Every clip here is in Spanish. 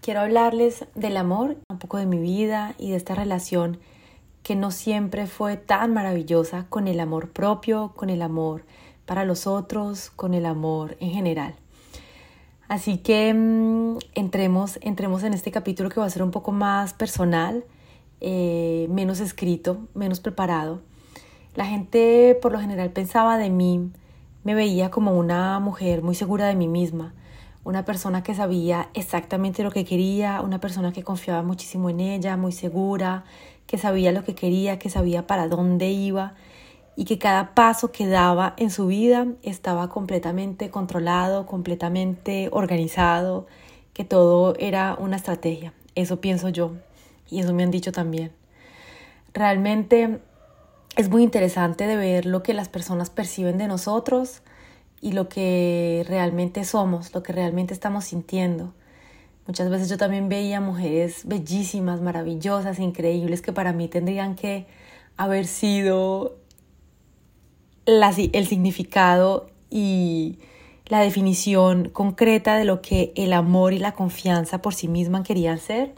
quiero hablarles del amor, un poco de mi vida y de esta relación que no siempre fue tan maravillosa con el amor propio, con el amor para los otros, con el amor en general. Así que mm, entremos, entremos en este capítulo que va a ser un poco más personal, eh, menos escrito, menos preparado. La gente por lo general pensaba de mí, me veía como una mujer muy segura de mí misma, una persona que sabía exactamente lo que quería, una persona que confiaba muchísimo en ella, muy segura, que sabía lo que quería, que sabía para dónde iba y que cada paso que daba en su vida estaba completamente controlado, completamente organizado, que todo era una estrategia. Eso pienso yo y eso me han dicho también. Realmente es muy interesante de ver lo que las personas perciben de nosotros y lo que realmente somos, lo que realmente estamos sintiendo. Muchas veces yo también veía mujeres bellísimas, maravillosas, increíbles, que para mí tendrían que haber sido el significado y la definición concreta de lo que el amor y la confianza por sí misma querían ser.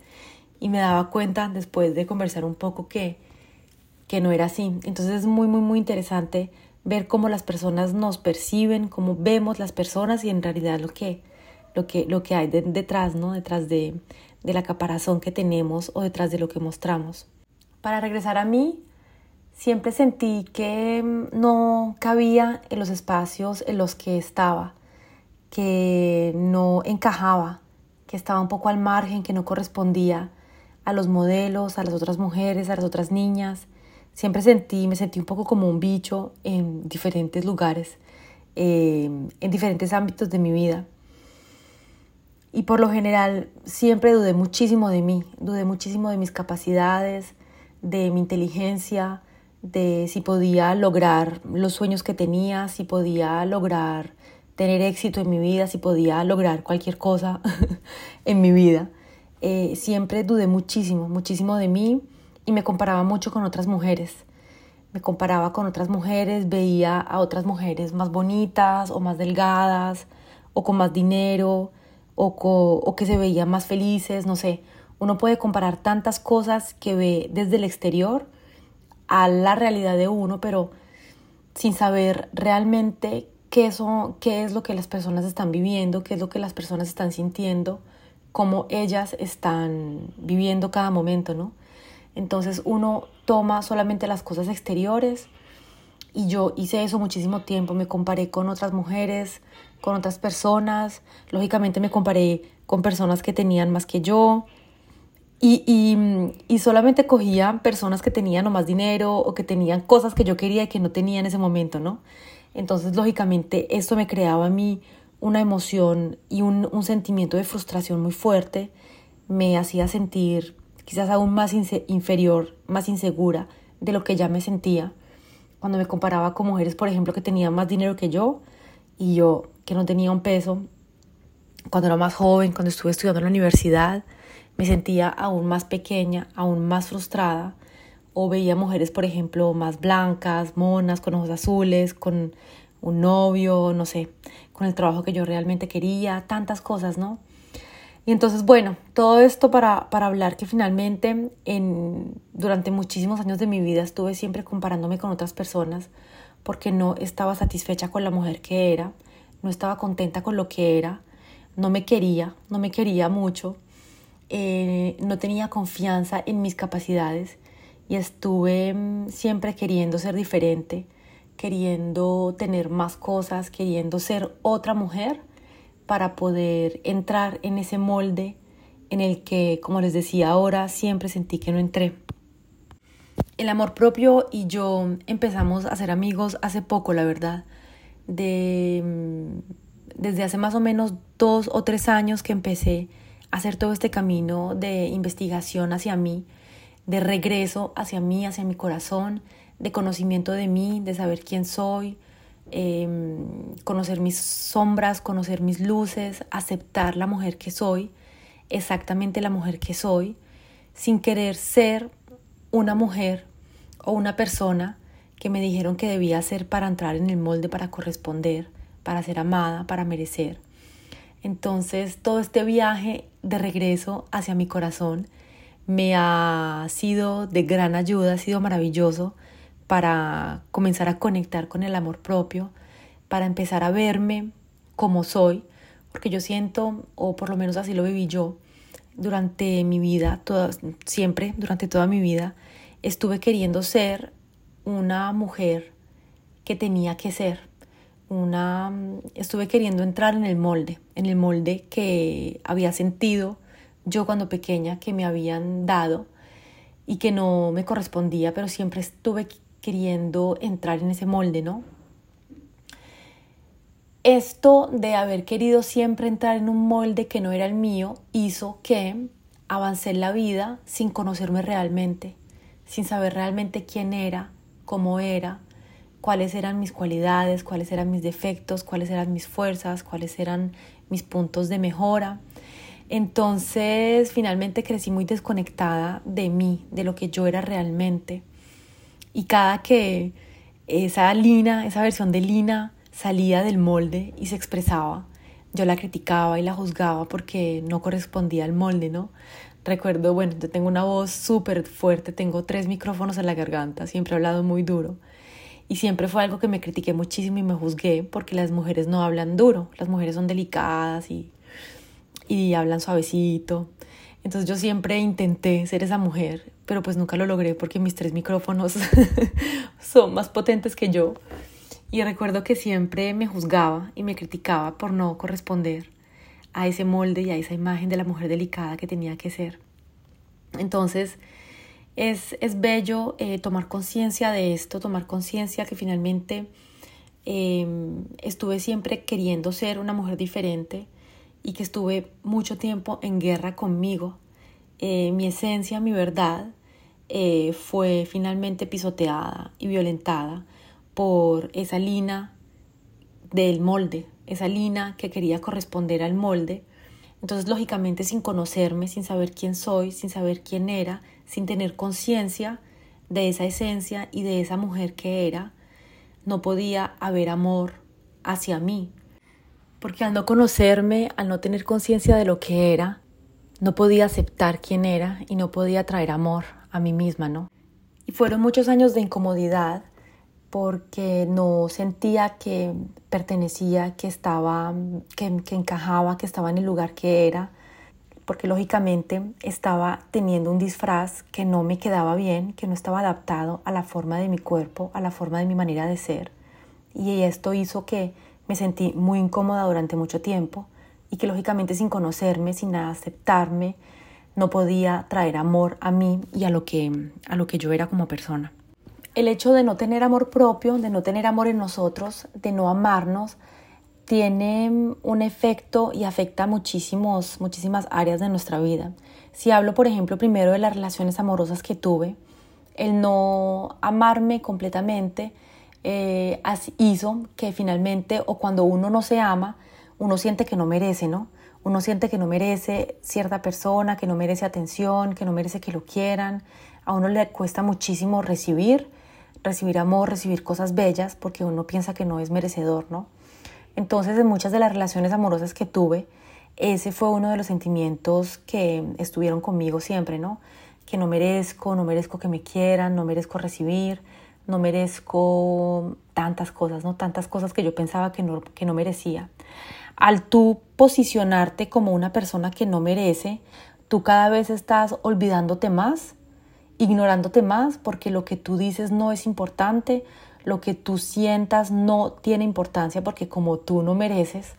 Y me daba cuenta después de conversar un poco que, que no era así. Entonces es muy, muy, muy interesante ver cómo las personas nos perciben, cómo vemos las personas y en realidad lo que lo que, lo que hay detrás, ¿no? Detrás de, de la caparazón que tenemos o detrás de lo que mostramos. Para regresar a mí, siempre sentí que mm, no cabía en los espacios en los que estaba, que no encajaba, que estaba un poco al margen, que no correspondía a los modelos, a las otras mujeres, a las otras niñas. Siempre sentí, me sentí un poco como un bicho en diferentes lugares, eh, en diferentes ámbitos de mi vida. Y por lo general siempre dudé muchísimo de mí, dudé muchísimo de mis capacidades, de mi inteligencia, de si podía lograr los sueños que tenía, si podía lograr tener éxito en mi vida, si podía lograr cualquier cosa en mi vida. Eh, siempre dudé muchísimo, muchísimo de mí y me comparaba mucho con otras mujeres. Me comparaba con otras mujeres, veía a otras mujeres más bonitas o más delgadas o con más dinero o, que se veían más felices, no sé. Uno puede comparar tantas cosas que ve desde el exterior a la realidad de uno, pero sin saber realmente qué, qué es lo que las personas están viviendo, qué es lo que las personas están sintiendo, cómo ellas están viviendo cada momento, ¿no? Entonces uno toma solamente las cosas exteriores. Y yo hice eso muchísimo tiempo, me comparé con otras mujeres, con otras personas, lógicamente me comparé con personas que tenían más que yo. Y, y, y solamente cogía personas que tenían o más dinero o que tenían cosas que yo quería y que no tenía en ese momento, ¿no? Entonces, lógicamente, esto me creaba a mí una emoción y un, un sentimiento de frustración muy fuerte, me hacía sentir quizás aún más inferior, más insegura de lo que ya me sentía cuando me comparaba con mujeres, por ejemplo, que tenían más dinero que yo y yo que no tenía un peso, cuando era más joven, cuando estuve estudiando en la universidad, me sentía aún más pequeña, aún más frustrada, o veía mujeres, por ejemplo, más blancas, monas, con ojos azules, con un novio, no sé, con el trabajo que yo realmente quería, tantas cosas, ¿no? Y entonces, bueno, todo esto para, para hablar que finalmente en, durante muchísimos años de mi vida estuve siempre comparándome con otras personas porque no estaba satisfecha con la mujer que era, no estaba contenta con lo que era, no me quería, no me quería mucho. eh, no tenía confianza en mis capacidades y estuve mm, siempre queriendo ser diferente, queriendo tener más cosas, queriendo ser otra mujer para poder entrar en ese molde en el que, como les decía ahora, siempre sentí que no entré. El amor propio y yo empezamos a ser amigos hace poco, la verdad. De, mm, desde hace más o menos dos o tres años que empecé a hacer todo este camino de investigación hacia mí, de regreso hacia mí, hacia mi corazón, de conocimiento de mí, de saber quién soy, em, conocer mis sombras, conocer mis luces, aceptar la mujer que soy, exactamente la mujer que soy, sin querer ser una mujer o una persona que me dijeron que debía ser para entrar en el molde, para corresponder, para ser amada, para merecer. Entonces todo este viaje de regreso hacia mi corazón me ha sido de gran ayuda, ha sido maravilloso para comenzar a conectar con el amor propio, para empezar a verme como soy, porque yo siento, o por lo menos así lo viví yo, durante mi vida, siempre, durante toda mi vida, estuve queriendo ser una mujer que tenía que ser, una, estuve queriendo entrar en el molde, en el molde que había sentido yo cuando pequeña que me habían dado y que no me correspondía, pero siempre estuve queriendo entrar en ese molde, ¿no? Esto de haber querido siempre entrar en un molde que no era el mío hizo que avancé en la vida sin conocerme realmente, sin saber realmente quién era, cómo era, cuáles eran mis cualidades, cuáles eran mis defectos, cuáles eran mis fuerzas, cuáles eran mis puntos de mejora. Entonces finalmente crecí muy desconectada de mí, de lo que yo era realmente. Y cada que esa Lina, esa versión de Lina, salía del molde y se expresaba, yo la criticaba y la juzgaba porque no correspondía al molde, ¿no? Recuerdo, bueno, yo tengo una voz súper fuerte, tengo tres micrófonos en la garganta, siempre he hablado muy duro. Y siempre fue algo que me critiqué muchísimo y me juzgué porque las mujeres no hablan duro, las mujeres son delicadas y, y hablan suavecito. Entonces yo siempre intenté ser esa mujer, pero pues nunca lo logré porque mis tres micrófonos son más potentes que yo. Y recuerdo que siempre me juzgaba y me criticaba por no corresponder a ese molde y a esa imagen de la mujer delicada que tenía que ser. Entonces, es, es bello eh, tomar conciencia de esto, tomar conciencia que finalmente em, estuve siempre queriendo ser una mujer diferente y que estuve mucho tiempo en guerra conmigo. Eh, mi esencia, mi verdad, eh, fue finalmente pisoteada y violentada por esa lina del molde, esa lina que quería corresponder al molde. Entonces, lógicamente, sin conocerme, sin saber quién soy, sin saber quién era, sin tener conciencia de esa esencia y de esa mujer que era, no podía haber amor hacia mí. Porque al no conocerme, al no tener conciencia de lo que era, no podía aceptar quién era y no podía traer amor a mí misma, ¿no? Y fueron muchos años de incomodidad porque no sentía que pertenecía, que estaba, que, encajaba, que estaba en el lugar que era, porque lógicamente estaba teniendo un disfraz que no me quedaba bien, que no estaba adaptado a la forma de mi cuerpo, a la forma de mi manera de ser. Y esto hizo que me sentí muy incómoda durante mucho tiempo y que lógicamente sin conocerme, sin aceptarme, no podía traer amor a mí y a lo que, a lo que yo era como persona el hecho de no tener amor propio, de no tener amor en nosotros, de no amarnos, tiene un efecto y afecta muchísimos, muchísimas áreas de nuestra vida. Si hablo, por ejemplo, primero de las relaciones amorosas que tuve, el no amarme completamente eh, hizo que finalmente, o cuando uno no se ama, uno siente que no merece, ¿no? Uno siente que no merece cierta persona, que no merece atención, que no merece que lo quieran. A uno le cuesta muchísimo recibir recibir amor, recibir cosas bellas, porque uno piensa que no es merecedor, ¿no? Entonces, en muchas de las relaciones amorosas que tuve, ese fue uno de los sentimientos que estuvieron conmigo siempre, ¿no? Que no merezco, no merezco que me quieran, no merezco recibir, no merezco tantas cosas, ¿no? Tantas cosas que yo pensaba que no, que no merecía. Al tú posicionarte como una persona que no merece, tú cada vez estás olvidándote más, ignorándote más, porque lo que tú dices no es importante, lo que tú sientas no tiene importancia, porque como tú no mereces.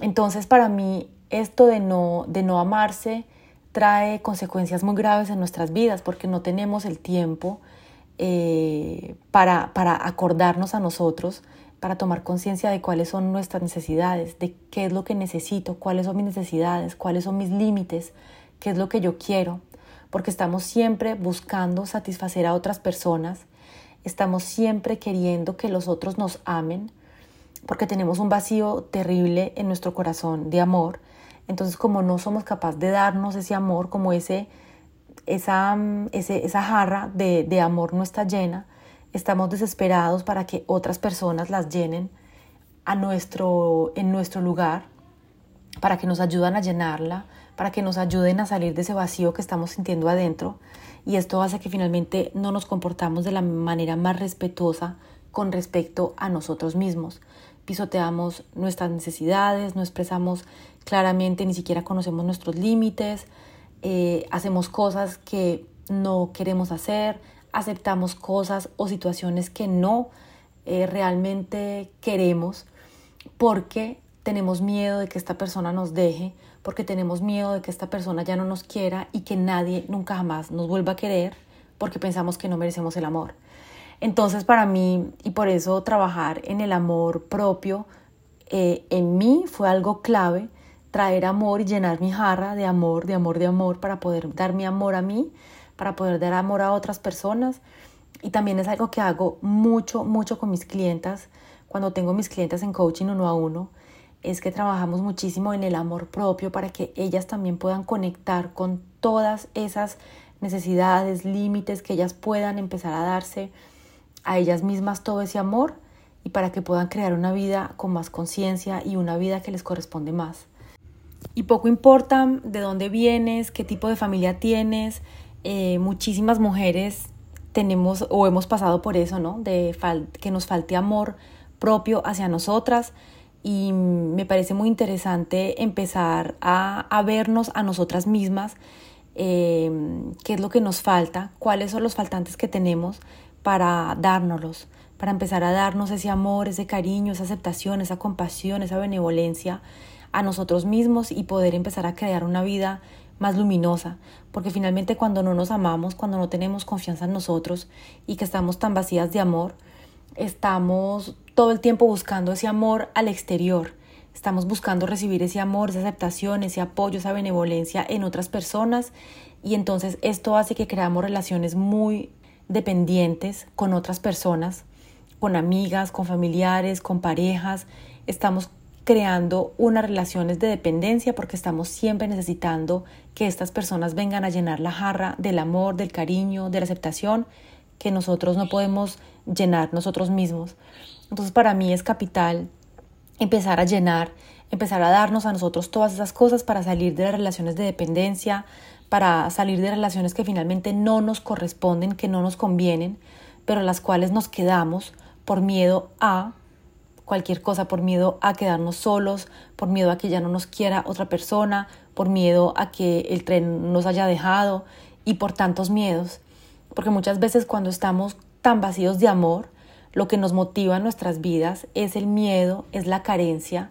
Entonces para mí esto de no, de no amarse trae consecuencias muy graves en nuestras vidas, porque no tenemos el tiempo eh, para, para acordarnos a nosotros para tomar conciencia de cuáles son nuestras necesidades, de qué es lo que necesito, cuáles son mis necesidades, cuáles son mis límites, qué es lo que yo quiero, porque estamos siempre buscando satisfacer a otras personas, estamos siempre queriendo que los otros nos amen, porque tenemos un vacío terrible en nuestro corazón de amor. Entonces, como no somos capaces de darnos ese amor, como ese, esa, esa jarra de, de amor no está llena, estamos desesperados para que otras personas las llenen a nuestro, en nuestro lugar, para que nos ayuden a llenarla, para que nos ayuden a salir de ese vacío que estamos sintiendo adentro. Y esto hace que finalmente no nos comportamos de la manera más respetuosa con respecto a nosotros mismos. Pisoteamos nuestras necesidades, no expresamos claramente, ni siquiera conocemos nuestros límites, eh, hacemos cosas que no queremos hacer, aceptamos cosas o situaciones que no eh, realmente queremos porque tenemos miedo de que esta persona nos deje, porque tenemos miedo de que esta persona ya no nos quiera y que nadie nunca jamás nos vuelva a querer porque pensamos que no merecemos el amor. Entonces para mí, y por eso trabajar en el amor propio, eh, en mí fue algo clave, traer amor y llenar mi jarra de amor, de amor, de amor, para poder dar mi amor a mí para poder dar amor a otras personas. Y también es algo que hago mucho, mucho con mis clientas. Cuando tengo mis clientes en coaching uno a uno, es que trabajamos muchísimo en el amor propio para que ellas también puedan conectar con todas esas necesidades, límites, que ellas puedan empezar a darse a ellas mismas todo ese amor y para que puedan crear una vida con más conciencia y una vida que les corresponde más. Y poco importa de dónde vienes, qué tipo de familia tienes, eh, muchísimas mujeres tenemos o hemos pasado por eso, ¿no? De que nos falte amor propio hacia nosotras y me parece muy interesante empezar a, vernos a nosotras mismas, em, qué es lo que nos falta, cuáles son los faltantes que tenemos para dárnoslos, para empezar a darnos ese amor, ese cariño, esa aceptación, esa compasión, esa benevolencia a nosotros mismos y poder empezar a crear una vida más luminosa, porque finalmente cuando no nos amamos, cuando no tenemos confianza en nosotros y que estamos tan vacías de amor, estamos todo el tiempo buscando ese amor al exterior, estamos buscando recibir ese amor, esa aceptación, ese apoyo, esa benevolencia en otras personas. Y entonces esto hace que creamos relaciones muy dependientes con otras personas, con amigas, con familiares, con parejas, estamos creando unas relaciones de dependencia porque estamos siempre necesitando que estas personas vengan a llenar la jarra del amor, del cariño, de la aceptación que nosotros no podemos llenar nosotros mismos. Entonces para mí es capital empezar a llenar, empezar a darnos a nosotros todas esas cosas para salir de las relaciones de dependencia, para salir de relaciones que finalmente no nos corresponden, que no nos convienen, pero las cuales nos quedamos por miedo a cualquier cosa, por miedo a quedarnos solos, por miedo a que ya no nos quiera otra persona, por miedo a que el tren nos haya dejado y por tantos miedos. Porque muchas veces cuando estamos tan vacíos de amor, lo que nos motiva en nuestras vidas es el miedo, es la carencia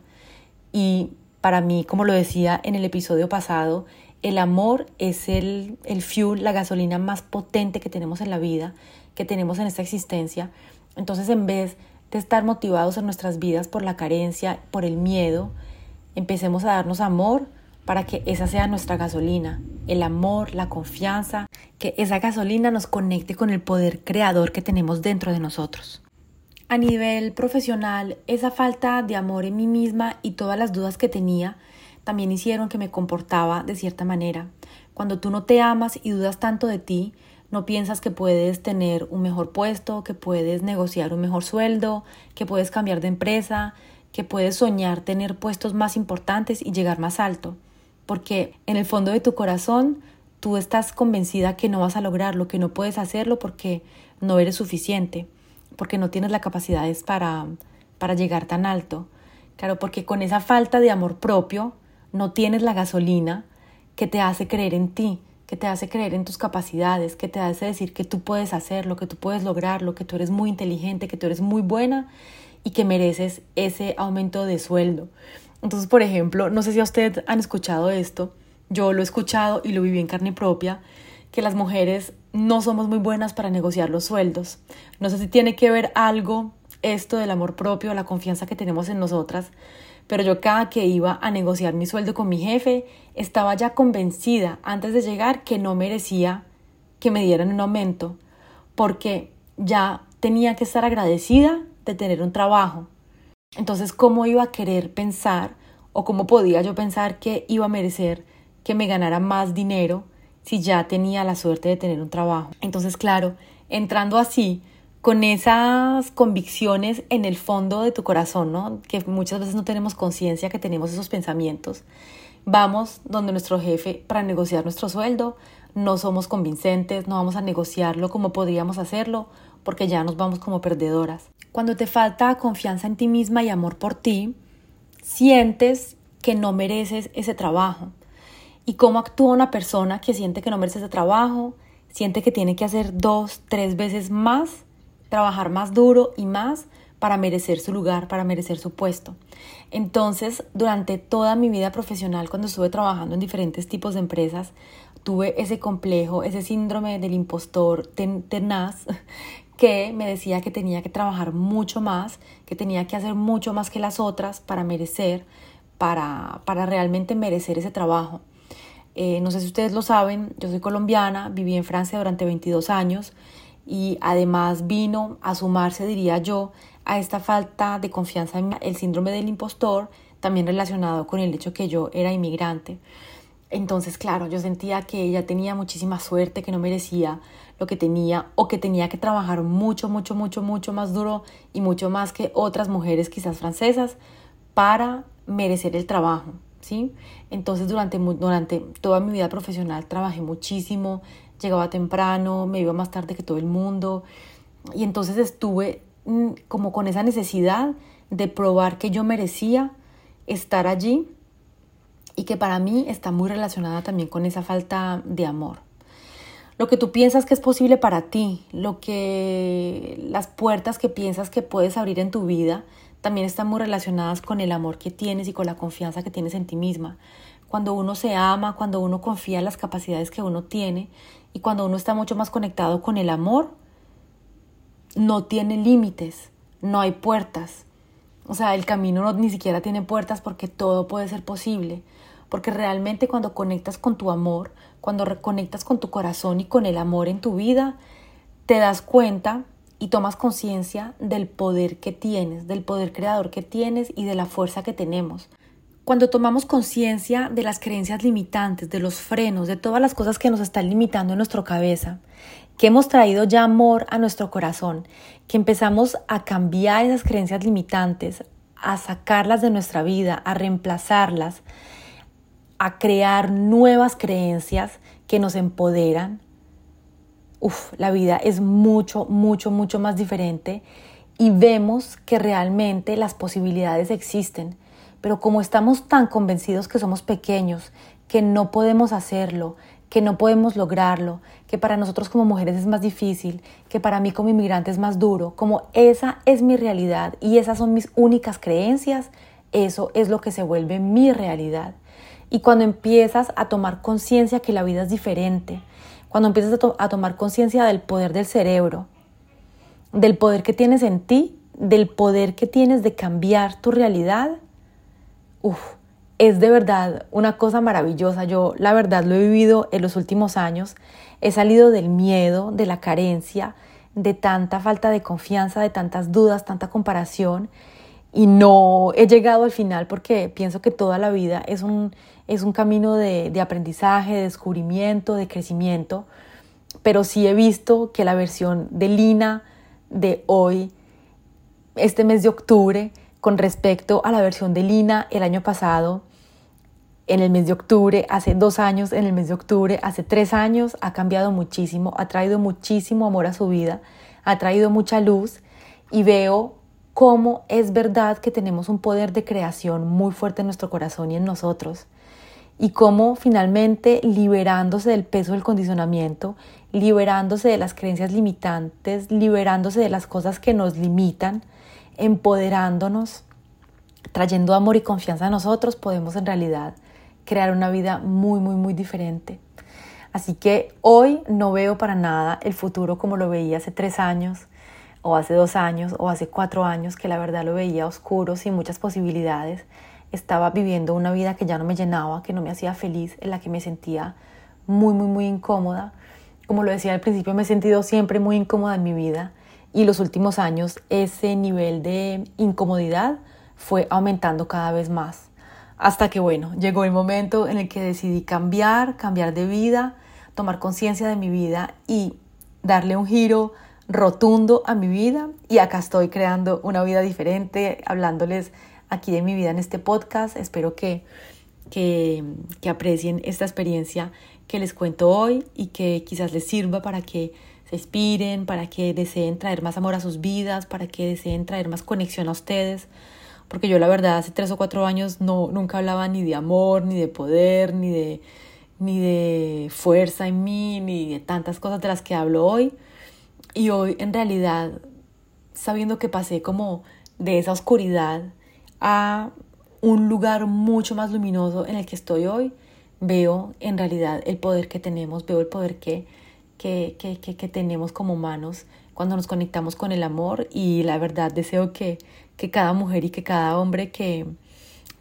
y para mí, como lo decía en el episodio pasado, el amor es el, el fuel, la gasolina más potente que tenemos en la vida, que tenemos en esta existencia. Entonces, en vez de estar motivados en nuestras vidas por la carencia, por el miedo, empecemos a darnos amor para que esa sea nuestra gasolina, el amor, la confianza, que esa gasolina nos conecte con el poder creador que tenemos dentro de nosotros. A nivel profesional, esa falta de amor en mí misma y todas las dudas que tenía también hicieron que me comportaba de cierta manera. Cuando tú no te amas y dudas tanto de ti, no piensas que puedes tener un mejor puesto, que puedes negociar un mejor sueldo, que puedes cambiar de empresa, que puedes soñar tener puestos más importantes y llegar más alto. Porque en el fondo de tu corazón tú estás convencida que no vas a lograrlo, que no puedes hacerlo porque no eres suficiente, porque no tienes las capacidades para, para llegar tan alto. Claro, porque con esa falta de amor propio no tienes la gasolina que te hace creer en ti, que te hace creer en tus capacidades, que te hace decir que tú puedes hacerlo, que tú puedes lograrlo, que tú eres muy inteligente, que tú eres muy buena y que mereces ese aumento de sueldo. Entonces, por ejemplo, no sé si a ustedes han escuchado esto, yo lo he escuchado y lo viví en carne propia, que las mujeres no somos muy buenas para negociar los sueldos. No sé si tiene que ver algo esto del amor propio, la confianza que tenemos en nosotras, pero yo cada que iba a negociar mi sueldo con mi jefe, estaba ya convencida antes de llegar que no merecía que me dieran un aumento, porque ya tenía que estar agradecida de tener un trabajo. Entonces, ¿cómo iba a querer pensar o cómo podía yo pensar que iba a merecer que me ganara más dinero si ya tenía la suerte de tener un trabajo? Entonces, claro, entrando así, con esas convicciones en el fondo de tu corazón, ¿no? Que muchas veces no tenemos conciencia que tenemos esos pensamientos. Vamos donde nuestro jefe para negociar nuestro sueldo, no somos convincentes, no vamos a negociarlo como podríamos hacerlo, porque ya nos vamos como perdedoras. Cuando te falta confianza en ti misma y amor por ti, sientes que no mereces ese trabajo. ¿Y cómo actúa una persona que siente que no merece ese trabajo? Siente que tiene que hacer dos, tres veces más, trabajar más duro y más para merecer su lugar, para merecer su puesto. Entonces, durante toda mi vida profesional, cuando estuve trabajando en diferentes tipos de empresas, tuve ese complejo, ese síndrome del impostor tenaz que me decía que tenía que trabajar mucho más, que tenía que hacer mucho más que las otras para merecer, para, para realmente merecer ese trabajo. Eh, no sé si ustedes lo saben, yo soy colombiana, viví en Francia durante 22 años y además vino a sumarse, diría yo, a esta falta de confianza en el síndrome del impostor, también relacionado con el hecho que yo era inmigrante. Entonces, claro, yo sentía que ella tenía muchísima suerte, que no merecía lo que tenía o que tenía que trabajar mucho, mucho, mucho, mucho más duro y mucho más que otras mujeres quizás francesas para merecer el trabajo, ¿sí? Entonces, durante, durante toda mi vida profesional trabajé muchísimo, llegaba temprano, me iba más tarde que todo el mundo y entonces estuve mm, como con esa necesidad de probar que yo merecía estar allí y que para mí está muy relacionada también con esa falta de amor. Lo que tú piensas que es posible para ti, lo que las puertas que piensas que puedes abrir en tu vida, también están muy relacionadas con el amor que tienes y con la confianza que tienes en ti misma. Cuando uno se ama, cuando uno confía en las capacidades que uno tiene y cuando uno está mucho más conectado con el amor, no tiene límites, no hay puertas. O sea, el camino no, ni siquiera tiene puertas porque todo puede ser posible porque realmente cuando conectas con tu amor, cuando reconectas con tu corazón y con el amor en tu vida, te das cuenta y tomas conciencia del poder que tienes, del poder creador que tienes y de la fuerza que tenemos. Cuando tomamos conciencia de las creencias limitantes, de los frenos, de todas las cosas que nos están limitando en nuestra cabeza, que hemos traído ya amor a nuestro corazón, que empezamos a cambiar esas creencias limitantes, a sacarlas de nuestra vida, a reemplazarlas, a crear nuevas creencias que nos empoderan, uf, la vida es mucho, mucho, mucho más diferente y vemos que realmente las posibilidades existen. Pero como estamos tan convencidos que somos pequeños, que no podemos hacerlo, que no podemos lograrlo, que para nosotros como mujeres es más difícil, que para mí como inmigrante es más duro, como esa es mi realidad y esas son mis únicas creencias, eso es lo que se vuelve mi realidad. Y cuando empiezas a tomar conciencia que la vida es diferente, cuando empiezas a, tomar conciencia del poder del cerebro, del poder que tienes en ti, del poder que tienes de cambiar tu realidad, es de verdad una cosa maravillosa. Yo la verdad lo he vivido en los últimos años. He salido del miedo, de la carencia, de tanta falta de confianza, de tantas dudas, tanta comparación. Y no he llegado al final porque pienso que toda la vida es un, es un camino de, aprendizaje, de descubrimiento, de crecimiento, pero sí he visto que la versión de Lina de hoy, este mes de octubre, con respecto a la versión de Lina el año pasado, en el mes de octubre, hace dos años, en el mes de octubre, hace tres años, ha cambiado muchísimo, ha traído muchísimo amor a su vida, ha traído mucha luz y veo cómo es verdad que tenemos un poder de creación muy fuerte en nuestro corazón y en nosotros y cómo finalmente liberándose del peso del condicionamiento, liberándose de las creencias limitantes, liberándose de las cosas que nos limitan, empoderándonos, trayendo amor y confianza a nosotros, podemos en realidad crear una vida muy, muy, muy diferente. Así que hoy no veo para nada el futuro como lo veía hace tres años, o hace dos años, o hace cuatro años, que la verdad lo veía oscuro, sin muchas posibilidades. Estaba viviendo una vida que ya no me llenaba, que no me hacía feliz, en la que me sentía muy, muy, muy incómoda. Como lo decía al principio, me he sentido siempre muy incómoda en mi vida y los últimos años ese nivel de incomodidad fue aumentando cada vez más. Hasta que, bueno, llegó el momento en el que decidí cambiar, cambiar de vida, tomar conciencia de mi vida y darle un giro rotundo a mi vida. Y acá estoy creando una vida diferente, hablándoles aquí de mi vida en este podcast. Espero que, que, que aprecien esta experiencia que les cuento hoy y que quizás les sirva para que para que deseen traer más amor a sus vidas, para que deseen traer más conexión a ustedes. Porque yo la verdad hace tres o cuatro años no, nunca hablaba ni de amor, ni de poder, ni de, ni de fuerza en mí, ni de tantas cosas de las que hablo hoy. Y hoy en realidad, sabiendo que pasé como de esa oscuridad a un lugar mucho más luminoso en el que estoy hoy, veo en realidad el poder que tenemos, veo el poder que, que, que, que, tenemos como humanos cuando nos conectamos con el amor y la verdad deseo que, que cada mujer y que cada hombre que,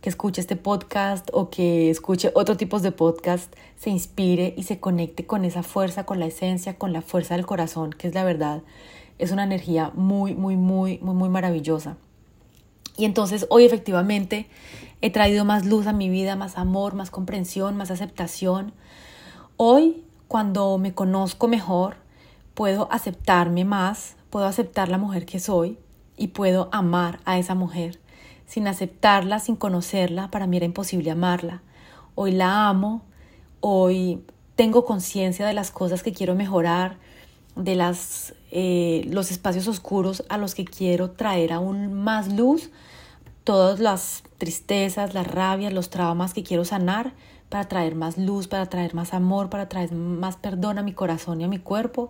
que escuche este podcast o que escuche otro tipo de podcast se inspire y se conecte con esa fuerza, con la esencia, con la fuerza del corazón, que es la verdad, es una energía muy, muy, muy, muy, muy maravillosa. Y entonces hoy efectivamente He traído más luz a mi vida, más amor, más comprensión, más aceptación. Hoy, cuando me conozco mejor, puedo aceptarme más, puedo aceptar la mujer que soy y puedo amar a esa mujer. Sin aceptarla, sin conocerla, para mí era imposible amarla. Hoy la amo, hoy tengo conciencia de las cosas que quiero mejorar, de las, eh, los espacios oscuros a los que quiero traer aún más luz todas las tristezas, las rabias, los traumas que quiero sanar para traer más luz, para traer más amor, para traer más perdón a mi corazón y a mi cuerpo,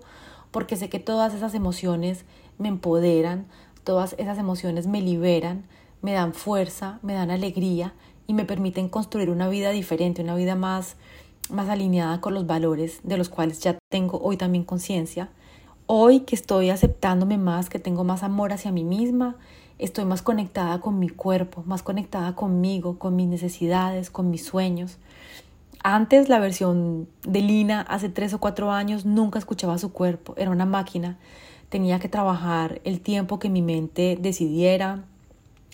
porque sé que todas esas emociones me empoderan, todas esas emociones me liberan, me dan fuerza, me dan alegría y me permiten construir una vida diferente, una vida más más alineada con los valores de los cuales ya tengo hoy también conciencia. Hoy que estoy aceptándome más, que tengo más amor hacia mí misma, estoy más conectada con mi cuerpo, más conectada conmigo, con mis necesidades, con mis sueños. Antes la versión de Lina, hace tres o cuatro años, nunca escuchaba su cuerpo, era una máquina. Tenía que trabajar el tiempo que mi mente decidiera,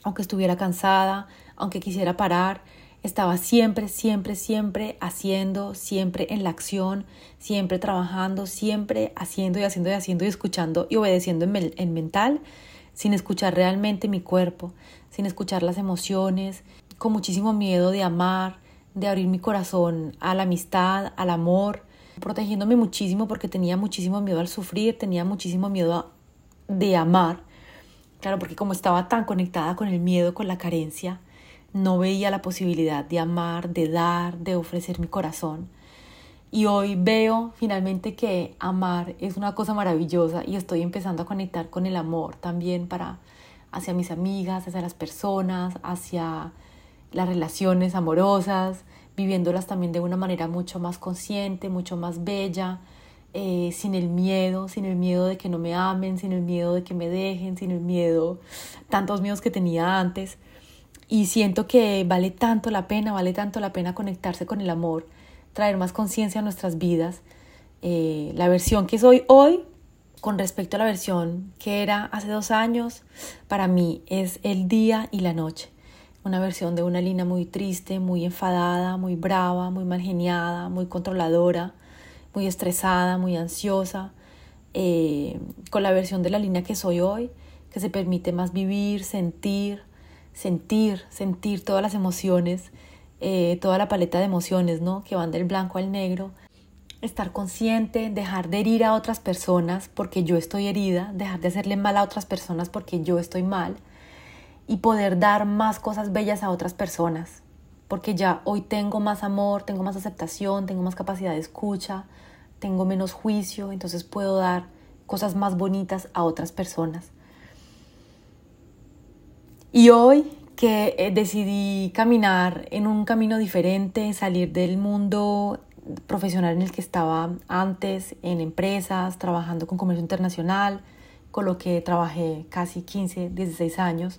aunque estuviera cansada, aunque quisiera parar, estaba siempre, siempre, siempre haciendo, siempre en la acción, siempre trabajando, siempre haciendo y haciendo y haciendo y escuchando y obedeciendo en, en mental sin escuchar realmente mi cuerpo, sin escuchar las emociones, con muchísimo miedo de amar, de abrir mi corazón a la amistad, al amor, protegiéndome muchísimo porque tenía muchísimo miedo al sufrir, tenía muchísimo miedo de amar. Claro, porque como estaba tan conectada con el miedo, con la carencia, no veía la posibilidad de amar, de dar, de ofrecer mi corazón. Y hoy veo finalmente que amar es una cosa maravillosa y estoy empezando a conectar con el amor también para hacia mis amigas, hacia las personas, hacia las relaciones amorosas, viviéndolas también de una manera mucho más consciente, mucho más bella, eh, sin el miedo, sin el miedo de que no me amen, sin el miedo de que me dejen, sin el miedo, tantos miedos que tenía antes. Y siento que vale tanto la pena, vale tanto la pena conectarse con el amor traer más conciencia a nuestras vidas. Eh, la versión que soy hoy con respecto a la versión que era hace dos años, para mí es el día y la noche. Una versión de una Lina muy triste, muy enfadada, muy brava, muy mal geniada, muy controladora, muy estresada, muy ansiosa. Eh, con la versión de la Lina que soy hoy, que se permite más vivir, sentir, sentir, sentir todas las emociones eh, toda la paleta de emociones, ¿no? Que van del blanco al negro. Estar consciente, dejar de herir a otras personas porque yo estoy herida, dejar de hacerle mal a otras personas porque yo estoy mal y poder dar más cosas bellas a otras personas. porque ya hoy tengo más amor, tengo más aceptación, tengo más capacidad de escucha, tengo menos juicio, entonces puedo dar cosas más bonitas a otras personas. Y hoy que eh, decidí caminar en un camino diferente, salir del mundo profesional en el que estaba antes, en empresas, trabajando con comercio internacional, con lo que trabajé casi 15, 16 años.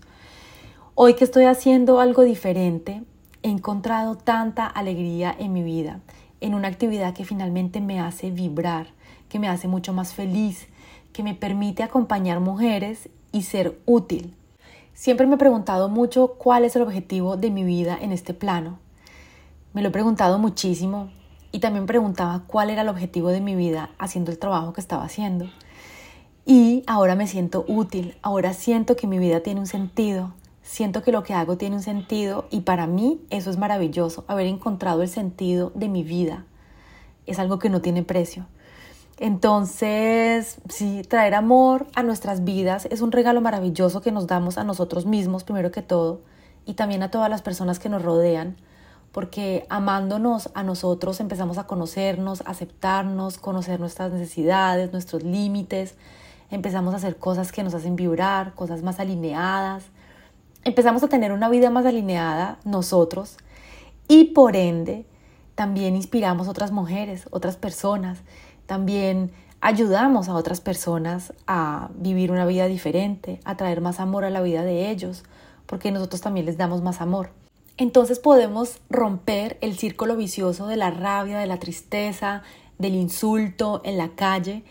Hoy que estoy haciendo algo diferente, he encontrado tanta alegría en mi vida, en una actividad que finalmente me hace vibrar, que me hace mucho más feliz, que me permite acompañar mujeres y ser útil. Siempre me he preguntado mucho cuál es el objetivo de mi vida en este plano. Me lo he preguntado muchísimo y también preguntaba cuál era el objetivo de mi vida haciendo el trabajo que estaba haciendo. Y ahora me siento útil, ahora siento que mi vida tiene un sentido, siento que lo que hago tiene un sentido y para mí eso es maravilloso, haber encontrado el sentido de mi vida. Es algo que no tiene precio. Entonces, sí, traer amor a nuestras vidas es un regalo maravilloso que nos damos a nosotros mismos, primero que todo, y también a todas las personas que nos rodean, porque amándonos a nosotros empezamos a conocernos, aceptarnos, conocer nuestras necesidades, nuestros límites, empezamos a hacer cosas que nos hacen vibrar, cosas más alineadas, empezamos a tener una vida más alineada nosotros y por ende también inspiramos otras mujeres, otras personas, también ayudamos a otras personas a vivir una vida diferente, a traer más amor a la vida de ellos, porque nosotros también les damos más amor. Entonces podemos romper el círculo vicioso de la rabia, de la tristeza, del insulto en la calle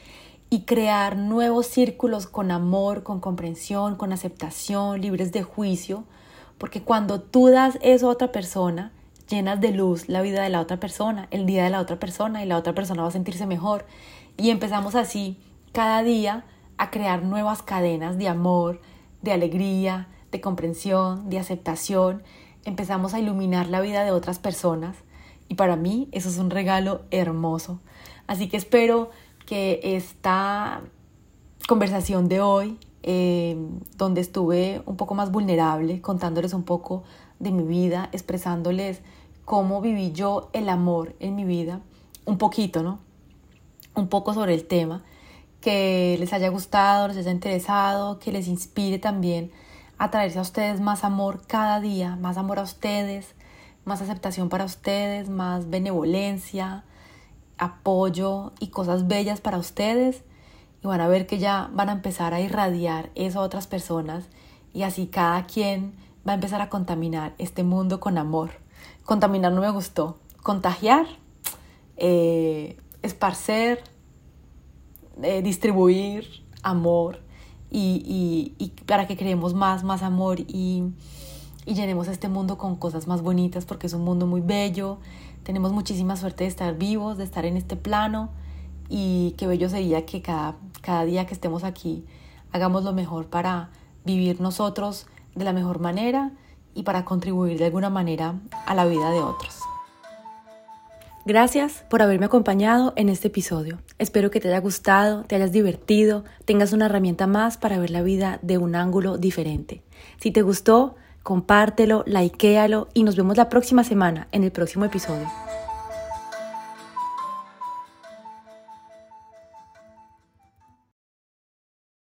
y crear nuevos círculos con amor, con comprensión, con aceptación, libres de juicio, porque cuando tú das eso a otra persona, llenas de luz la vida de la otra persona, el día de la otra persona y la otra persona va a sentirse mejor. Y empezamos así cada día a crear nuevas cadenas de amor, de alegría, de comprensión, de aceptación. Empezamos a iluminar la vida de otras personas y para mí eso es un regalo hermoso. Así que espero que esta conversación de hoy, eh, donde estuve un poco más vulnerable, contándoles un poco de mi vida, expresándoles cómo viví yo el amor en mi vida, un poquito, ¿no? Un poco sobre el tema, que les haya gustado, les haya interesado, que les inspire también a traerse a ustedes más amor cada día, más amor a ustedes, más aceptación para ustedes, más benevolencia, apoyo y cosas bellas para ustedes. Y van a ver que ya van a empezar a irradiar eso a otras personas y así cada quien va a empezar a contaminar este mundo con amor. Contaminar no me gustó. Contagiar, eh, esparcer, eh, distribuir amor y, para que creemos más, más amor y, y llenemos este mundo con cosas más bonitas porque es un mundo muy bello. Tenemos muchísima suerte de estar vivos, de estar en este plano y qué bello sería que cada, cada día que estemos aquí hagamos lo mejor para vivir nosotros de la mejor manera y para contribuir de alguna manera a la vida de otros. Gracias por haberme acompañado en este episodio. Espero que te haya gustado, te hayas divertido, tengas una herramienta más para ver la vida de un ángulo diferente. Si te gustó, compártelo, likealo y nos vemos la próxima semana en el próximo episodio.